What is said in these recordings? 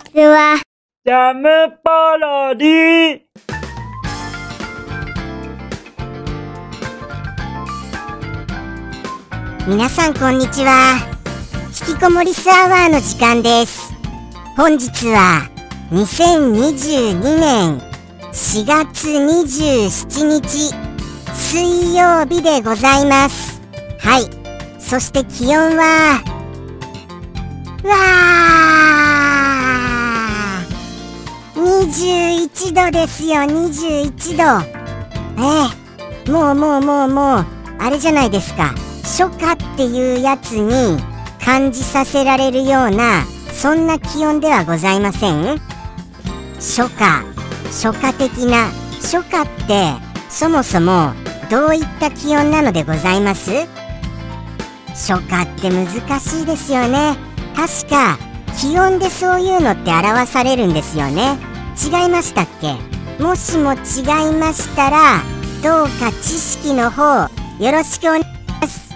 ちは。ジャムパロディ皆さんこんにちは。引きこもりスアワーの時間です。本日は2022年4月27日水曜日でございます。はい。そして気温はわー21度ですよ21度。ええ。もうもうもうもう。あれじゃないですか。初夏っていうやつに感じさせられるようなそんな気温ではございません？初夏。初夏的な。初夏ってそもそもどういった気温なのでございます？初夏って難しいですよね。確か気温でそういうのって表されるんですよね。違いましたっけ？もしも違いましたらどうか知識の方よろしくお願いします。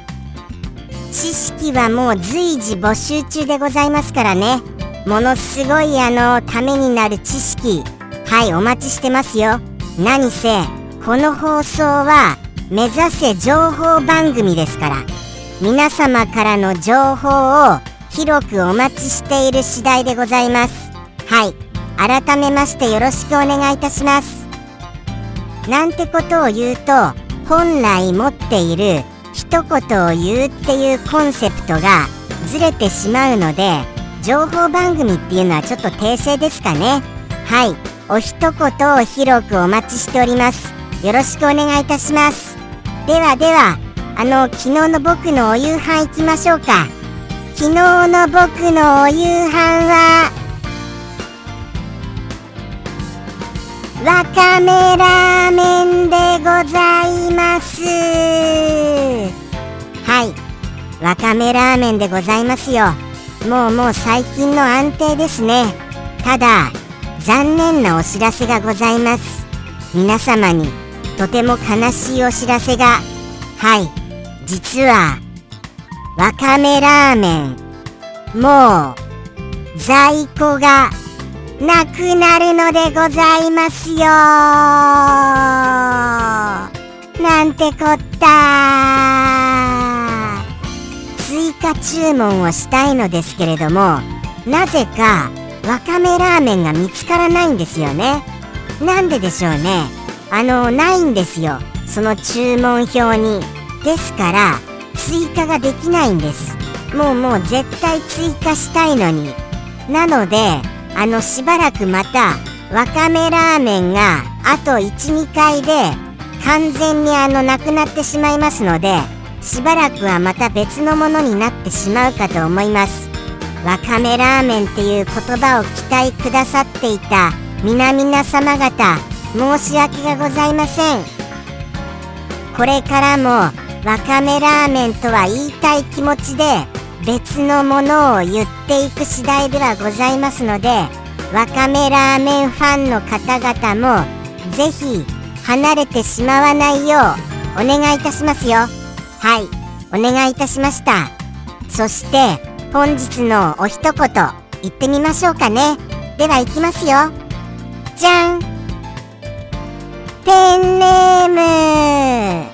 知識はもう随時募集中でございますからね。ものすごいあのためになる知識はいお待ちしてますよ。何せこの放送は目指せ情報番組ですから。皆様からの情報を広くお待ちしている次第でございます。はい。改めましてよろしくお願いいたします。なんてことを言うと本来持っている一言を言うっていうコンセプトがずれてしまうので情報番組っていうのはちょっと訂正ですかね。はい。お一言を広くお待ちしております。よろしくお願いいたします。ではではあの昨日の僕のお夕飯行きましょうか。昨日の僕のお夕飯はわかめラーメンでございます。はい。わかめラーメンでございますよ。もうもう最近の安定ですね。ただ残念なお知らせがございます。皆様にとても悲しいお知らせが。はい。実はわかめラーメンもう在庫がなくなるのでございますよ。なんてこった。追加注文をしたいのですけれどもなぜかわかめラーメンが見つからないんですよね。なんででしょうね。あのないんですよ。その注文表に。ですから追加ができないんです。もうもう絶対追加したいのに。なのであのしばらくまたわかめラーメンがあと12回で完全にあのなくなってしまいますのでしばらくはまた別のものになってしまうかと思います。わかめラーメンっていう言葉を期待くださっていた皆々様方申し訳がございません。これからもわかめラーメンとは言いたい気持ちで別のものを言っていく次第ではございますのでわかめラーメンファンの方々もぜひ離れてしまわないようお願いいたしますよ。はいお願いいたしました。そして本日のお一言言ってみましょうかね。では行きますよ。じゃん。ペンネーム。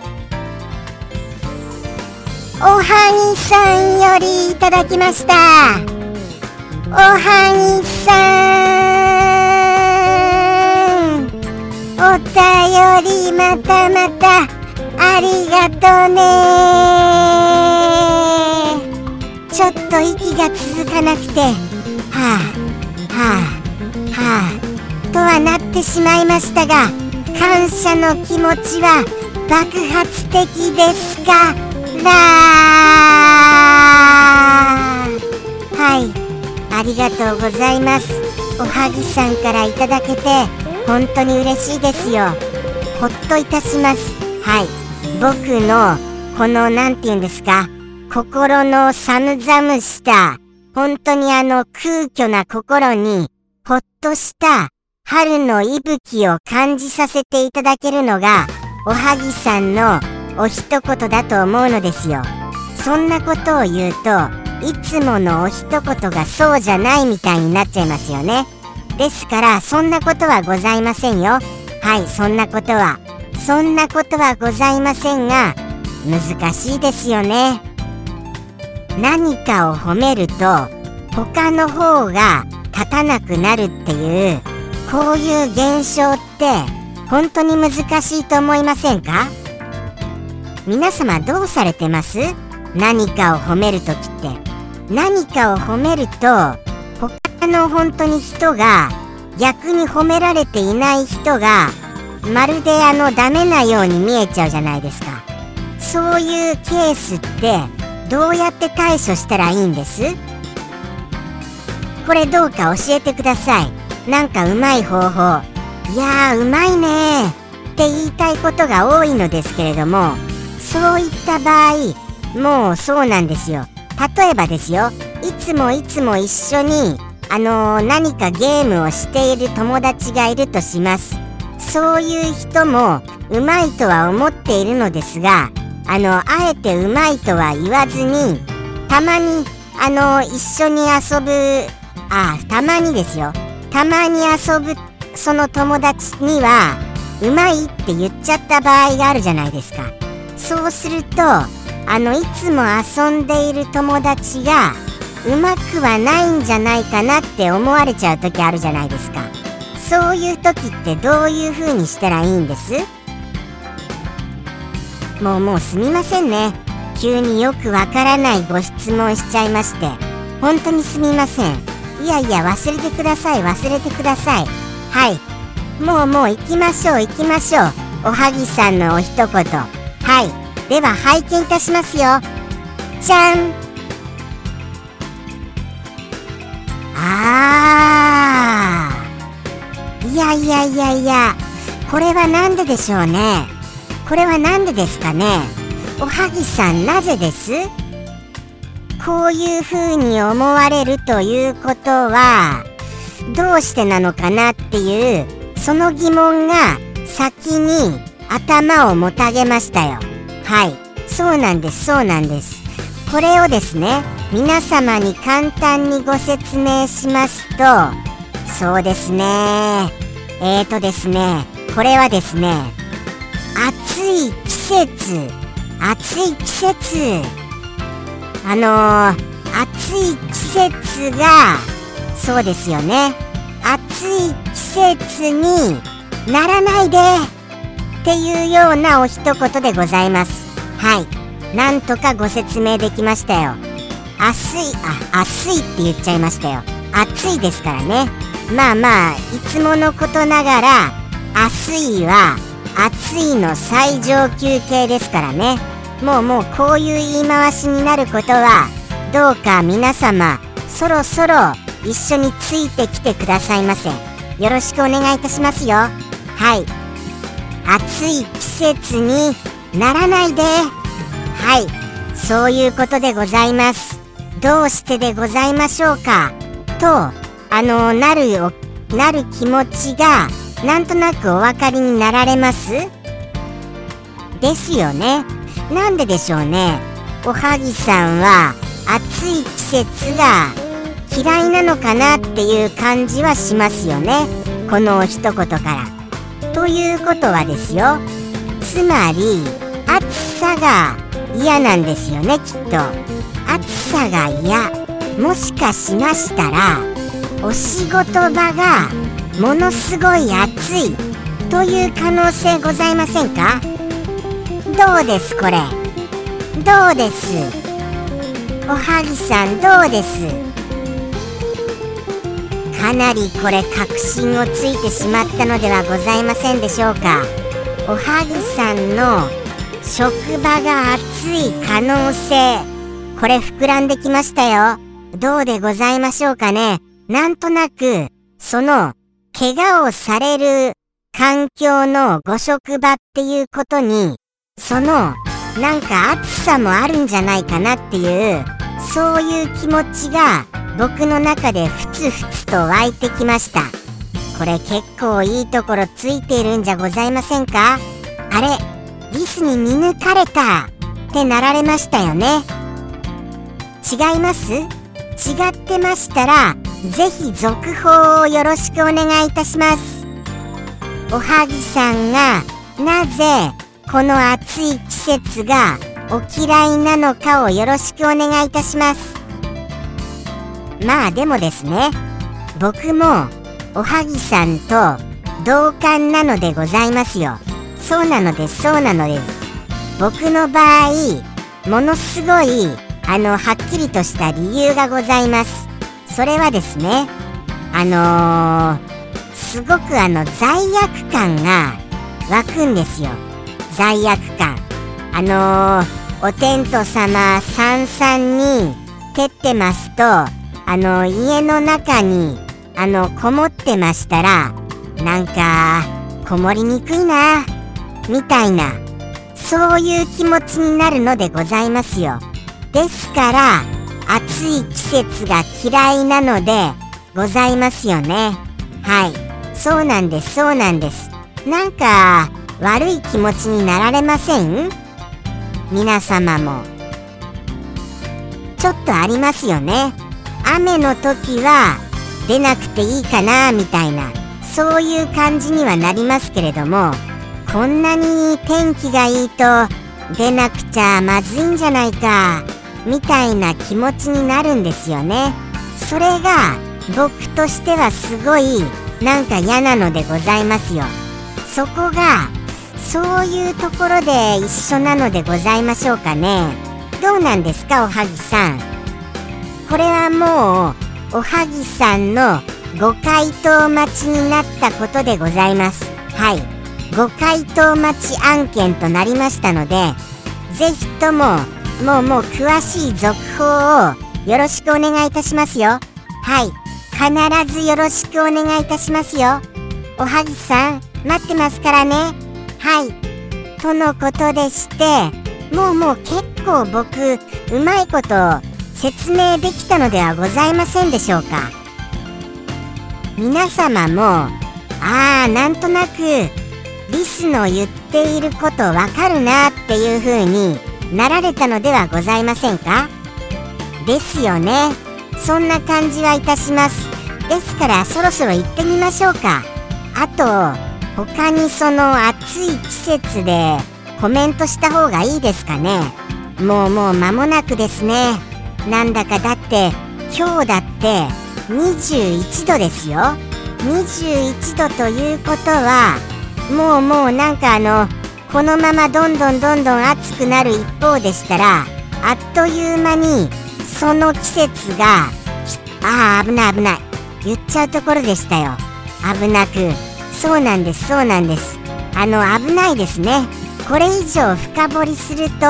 おはぎさんよりいただきました。おはぎさん。お便りまたまたありがとうね。ちょっと息が続かなくてはあはあはあとはなってしまいましたが感謝の気持ちは爆発的ですか？とうございます。おはぎさんからいただけて本当に嬉しいですよ。ほっといたします。はい。僕のこの何て言うんですか心の寒々した本当にあの空虚な心にほっとした春の息吹を感じさせていただけるのがおはぎさんのお一言だと思うのですよ。そんなことを言うといつものお一言がそうじゃないみたいになっちゃいますよね。ですからそんなことはございませんよ。はいそんなことはそんなことはございませんが難しいですよね。何かを褒めると他の方が立たなくなるっていうこういう現象って本当に難しいと思いませんか？皆様どうされてます？何かを褒める時って。何かを褒めると他の本当に人が逆に褒められていない人がまるであのダメなように見えちゃうじゃないですか。そういうケースってどうやって対処したらいいんです？これどうか教えてください。なんかうまい方法。いやーうまいねって言いたいことが多いのですけれどもそういった場合もうそうなんですよ。例えばですよいつもいつも一緒にあのー、何かゲームをしている友達がいるとします。そういう人もうまいとは思っているのですがあのあえてうまいとは言わずにたまにあの一緒に遊ぶあたまにですよ。たまに遊ぶその友達にはうまいって言っちゃった場合があるじゃないですか。そうするとあのいつも遊んでいる友達がうまくはないんじゃないかなって思われちゃう時あるじゃないですか。そういう時ってどういう風にしたらいいんです？もうもうすみませんね。急によくわからないご質問しちゃいまして。本当にすみません。いやいや忘れてください。忘れてください。はい。もうもう行きましょう行きましょう。おはぎさんのお一言。はい。では拝見いたしますよ。じゃん。あー。いやいやいやいや。これは何ででしょうね。これは何でですかね。おはぎさんなぜです？こういう風に思われるということはどうしてなのかなっていうその疑問が先に頭をもたげましたよ。はい。そうなんですそうなんです。これをですね皆様に簡単にご説明しますとそうですね。えーとですねこれはですね暑い季節暑い季節あのー、暑い季節がそうですよね。暑い季節にならないで。っていうようなお一言でございます。はい。なんとかご説明できましたよ。暑いあ暑いって言っちゃいましたよ。暑いですからね。まあまあいつものことながら暑いは暑いの最上級形ですからね。もうもうこういう言い回しになることはどうか皆様そろそろ一緒についてきてくださいませ。よろしくお願いいたしますよ。はい。暑い季節にならないで。はい。そういうことでございます。どうしてでございましょうか？とあのなるよなる気持ちがなんとなくお分かりになられます？ですよね。なんででしょうね。おはぎさんは暑い季節が嫌いなのかなっていう感じはしますよね。この一言から。ということはですよつまり暑さが嫌なんですよねきっと。暑さが嫌。もしかしましたらお仕事場がものすごい暑いという可能性ございませんか？どうですこれ？どうです？おはぎさんどうです？かなりこれ確信をついてしまったのではございませんでしょうか。おはぎさんの職場が暑い可能性。これ膨らんできましたよ。どうでございましょうかね。なんとなくその怪我をされる環境のご職場っていうことにそのなんか暑さもあるんじゃないかなっていうそういう気持ちが僕の中でふつふつと湧いてきました。これ結構いいところついているんじゃございませんか？あれリスに見抜かれたってなられましたよね。違います？違ってましたらぜひ続報をよろしくお願いいたします。おはぎさんがなぜこの暑い季節がお嫌いなのかをよろしくお願いいたします。まあでもですね僕もおはぎさんと同感なのでございますよ。そうなのですそうなのです。僕の場合ものすごいあのはっきりとした理由がございます。それはですねあのー、すごくあの罪悪感が湧くんですよ。罪悪感。あのー、お天道様さんさんに照ってますとあの家の中にあのこもってましたらなんかこもりにくいなみたいなそういう気持ちになるのでございますよ。ですから暑い季節が嫌いなのでございますよね。はい。そうなんです。そうなんです。なんか悪い気持ちになられません？皆様も。ちょっとありますよね。雨の時は出なくていいかなみたいなそういう感じにはなりますけれどもこんなに天気がいいと出なくちゃまずいんじゃないかみたいな気持ちになるんですよね。それが僕としてはすごいなんか嫌なのでございますよ。そこがそういうところで一緒なのでございましょうかね。どうなんですかおはぎさん。これはもうおはぎさんのご回答待ちになったことでございます。はい。ご回答待ち案件となりましたのでぜひとももうもう詳しい続報をよろしくお願いいたしますよ。はい。必ずよろしくお願いいたしますよ。おはぎさん待ってますからね。はい。とのことでしてもうもう結構僕うまいこと説明できたのではございませんでしょうか。皆様もああなんとなくリスの言っていることわかるなっていう風になられたのではございませんか？ですよね。そんな感じはいたします。ですからそろそろ行ってみましょうか。あと他にその暑い季節でコメントした方がいいですかね？もうもう間もなくですね。なんだかだって今日だって21度ですよ。21度ということはもうもうなんかあのこのままどんどんどんどん暑くなる一方でしたらあっという間にその季節がああ危ない危ない。言っちゃうところでしたよ。危なく。そうなんですそうなんです。あの危ないですね。これ以上深掘りすると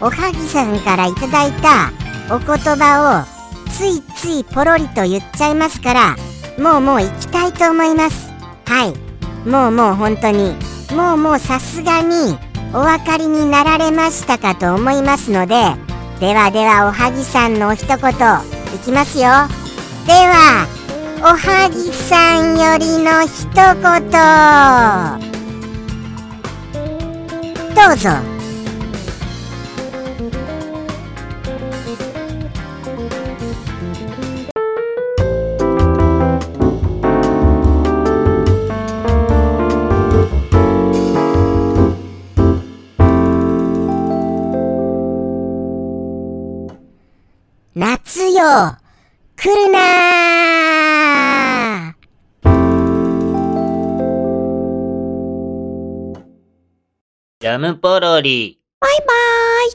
おはぎさんからいただいたお言葉をついついポロリと言っちゃいますからもうもう行きたいと思います。はい。もうもう本当に。もうもうさすがにお分かりになられましたかと思いますのでではではおはぎさんのお一言いきますよ。ではおはぎさんよりの一言。どうぞ。夏よ。来るなジャムポロリ。バイバーイ